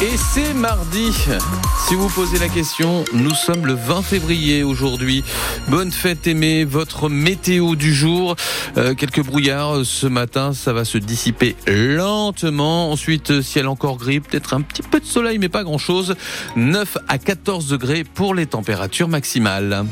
Et c'est mardi. Si vous posez la question, nous sommes le 20 février aujourd'hui. Bonne fête aimée, votre météo du jour. Euh, quelques brouillards ce matin, ça va se dissiper lentement. Ensuite, ciel encore gris, peut-être un petit peu de soleil, mais pas grand-chose. 9 à 14 degrés pour les températures maximales.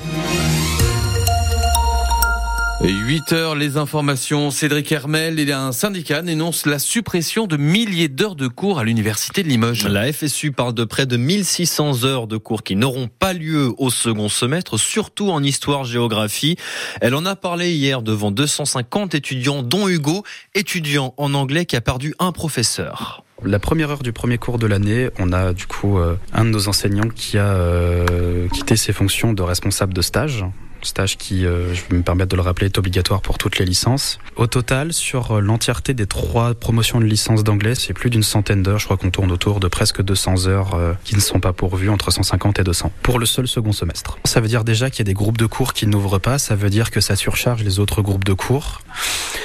8 heures, les informations. Cédric Hermel et un syndicat dénonce la suppression de milliers d'heures de cours à l'université de Limoges. La FSU parle de près de 1600 heures de cours qui n'auront pas lieu au second semestre, surtout en histoire-géographie. Elle en a parlé hier devant 250 étudiants, dont Hugo, étudiant en anglais qui a perdu un professeur. La première heure du premier cours de l'année, on a du coup euh, un de nos enseignants qui a euh, quitté ses fonctions de responsable de stage stage qui, euh, je vais me permettre de le rappeler, est obligatoire pour toutes les licences. Au total, sur l'entièreté des trois promotions de licence d'anglais, c'est plus d'une centaine d'heures. Je crois qu'on tourne autour de presque 200 heures euh, qui ne sont pas pourvues, entre 150 et 200, pour le seul second semestre. Ça veut dire déjà qu'il y a des groupes de cours qui n'ouvrent pas, ça veut dire que ça surcharge les autres groupes de cours.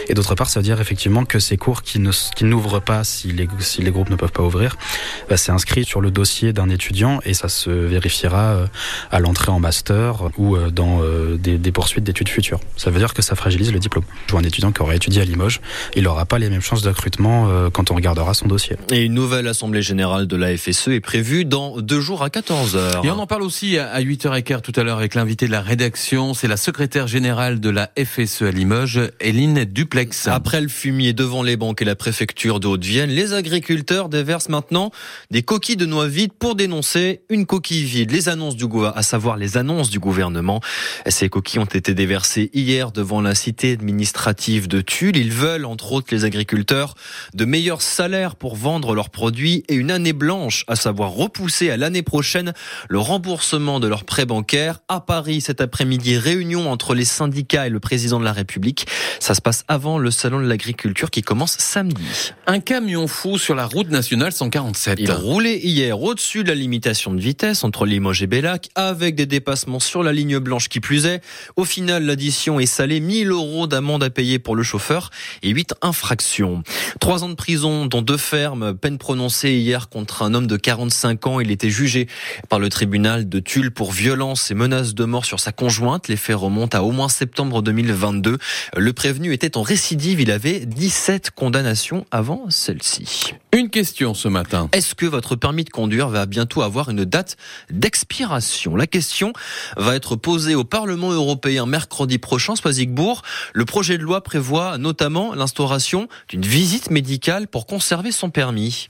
Et d'autre part, ça veut dire effectivement que ces cours qui ne qui n'ouvrent pas si les, si les groupes ne peuvent pas ouvrir, bah, c'est inscrit sur le dossier d'un étudiant et ça se vérifiera euh, à l'entrée en master ou dans des, poursuites d'études futures. Ça veut dire que ça fragilise le diplôme. Je vois un étudiant qui aurait étudié à Limoges, il n'aura pas les mêmes chances euh, quand on regardera son dossier. Et une nouvelle assemblée générale de la FSE est prévue dans deux jours à 14h. Et on en parle aussi à 8h15 tout à l'heure avec l'invité de la rédaction, c'est la secrétaire générale de la FSE à Limoges, Eline Après le fumier devant les banques et la préfecture de Haute-Vienne, les agriculteurs déversent maintenant des coquilles de noix vides pour dénoncer une coquille vide. Les annonces du gouvernement, à savoir les annonces du gouvernement, ces coquilles ont été déversées hier devant la cité administrative de Tulle. Ils veulent, entre autres les agriculteurs, de meilleurs salaires pour vendre leurs produits et une année blanche, à savoir repousser à l'année prochaine le remboursement de leurs prêts bancaires. À Paris, cet après-midi, réunion entre les syndicats et le président de la République. Ça se passe avant le salon de l'agriculture qui commence samedi. Un camion fou sur la route nationale 147. Il roulait hier au-dessus de la limitation de vitesse entre Limoges et Bellac avec des dépassements sur la ligne blanche qui plus est. Au final, l'addition est salée. 1000 euros d'amende à payer pour le chauffeur et 8 infractions. Trois ans de prison, dont deux fermes. Peine prononcée hier contre un homme de 45 ans. Il était jugé par le tribunal de Tulle pour violence et menaces de mort sur sa conjointe. Les faits remontent à au moins septembre 2022. Le prévenu était en récidive. Il avait 17 condamnations avant celle-ci. Une question ce matin. Est-ce que votre permis de conduire va bientôt avoir une date d'expiration? La question va être posée au Parlement européen mercredi prochain, Soisigbourg. Le projet de loi prévoit notamment l'instauration d'une visite médicale pour conserver son permis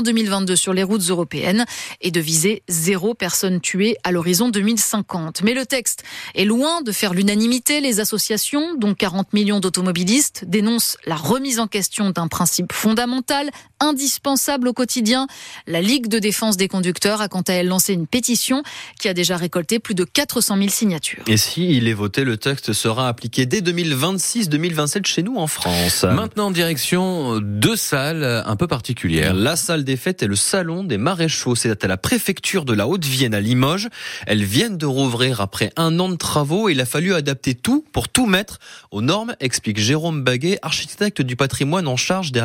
2022 sur les routes européennes et de viser zéro personne tuée à l'horizon 2050. Mais le texte est loin de faire l'unanimité. Les associations, dont 40 millions d'automobilistes, dénoncent la remise en question d'un principe fondamental, indispensable au quotidien. La Ligue de défense des conducteurs a quant à elle lancé une pétition qui a déjà récolté plus de 400 000 signatures. Et si il est voté, le texte sera appliqué dès 2026-2027 chez nous en France. Maintenant, direction deux salles un peu particulières. La salle des des fêtes est le salon des maréchaux. C'est à la préfecture de la Haute-Vienne à Limoges. Elles viennent de rouvrir après un an de travaux et il a fallu adapter tout pour tout mettre aux normes, explique Jérôme Baguet, architecte du patrimoine en charge de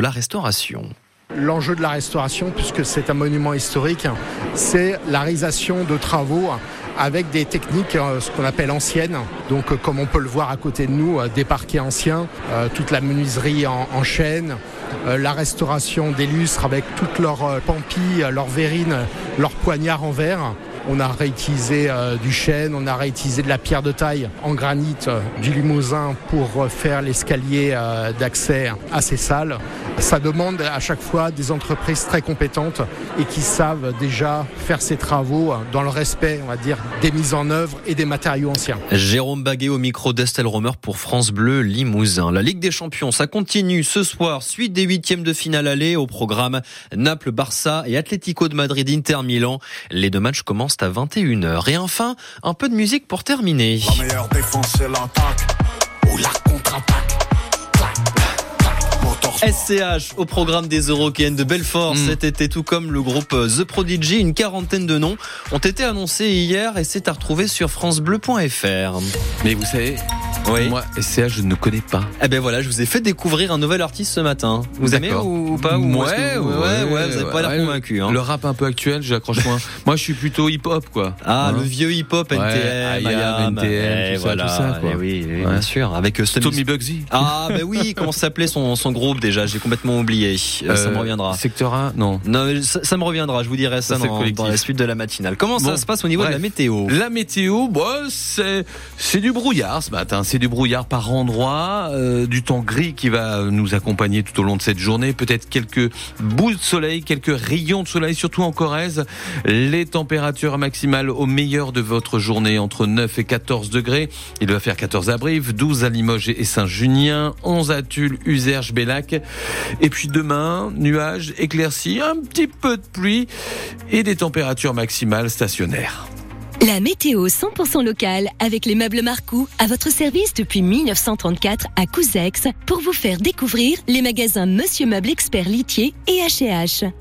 la restauration. L'enjeu de la restauration, puisque c'est un monument historique, c'est la réalisation de travaux avec des techniques, euh, ce qu'on appelle anciennes. Donc, euh, comme on peut le voir à côté de nous, euh, des parquets anciens, toute la menuiserie en, en chêne, la restauration des lustres avec toutes leurs pampilles, leurs verrines, leurs poignards en verre. On a réutilisé euh, du chêne, on a réutilisé de la pierre de taille en granit euh, du Limousin pour faire l'escalier d'accès à ces salles. Ça demande à chaque fois des entreprises très compétentes et qui savent déjà faire ces travaux dans le respect, on va dire, des mises en œuvre et des matériaux anciens. Jérôme Baguet au micro d'Estelle Romer pour France Bleu Limousin. La Ligue des Champions, ça continue ce soir, suite des huitièmes de finale aller au programme Naples, Barça et Atlético de Madrid, Inter Milan. Les deux matchs commencent à 21h. Et enfin, un peu de musique pour terminer. La meilleure défense, c'est l'attaque ou la contre-attaque. SCH au programme des Eurokéennes de Belfort mm. cet été, tout comme le groupe The Prodigy. Une quarantaine de noms ont été annoncés hier et c'est à retrouver sur FranceBleu.fr. Mais vous savez, oui. Moi, SCH, je ne connais pas. Eh ben voilà, je vous ai fait découvrir un nouvel artiste ce matin. Vous aimez ou, pas ou ouais, ouais, ouais, ouais, vous n'avez pas l'air convaincu. Hein. Le rap un peu actuel, j'accroche moins. Moi, je suis plutôt hip-hop, quoi. Ah, hein le vieux hip-hop, NTM, IAM, NTM, tout, voilà. ça, tout ça, quoi. Eh oui, oui bien sûr. Avec euh, Tommy Bugsy. Ah, ben oui, comment s'appelait son, son groupe déjà? J'ai complètement oublié. Euh, ça me reviendra. Secteur 1 Non. Non, ça, me reviendra, je vous dirai ça, dans, dans, la suite de la matinale. Comment ça se passe au niveau de la météo? La météo, bon, c'est du brouillard ce matin. C'est du brouillard par endroit, euh, du temps gris qui va nous accompagner tout au long de cette journée, peut-être quelques boules de soleil, quelques rayons de soleil, surtout en Corrèze. Les températures maximales au meilleur de votre journée entre 9 et 14 degrés. Il va faire 14 à Brive, 12 à Limoges et Saint-Junien, 11 à Tulle, Uzerge, Bellac. Et puis demain, nuages, éclaircies, un petit peu de pluie et des températures maximales stationnaires. La météo 100% locale avec les meubles Marcou à votre service depuis 1934 à Couzex pour vous faire découvrir les magasins Monsieur Meuble Expert Litier et H&H.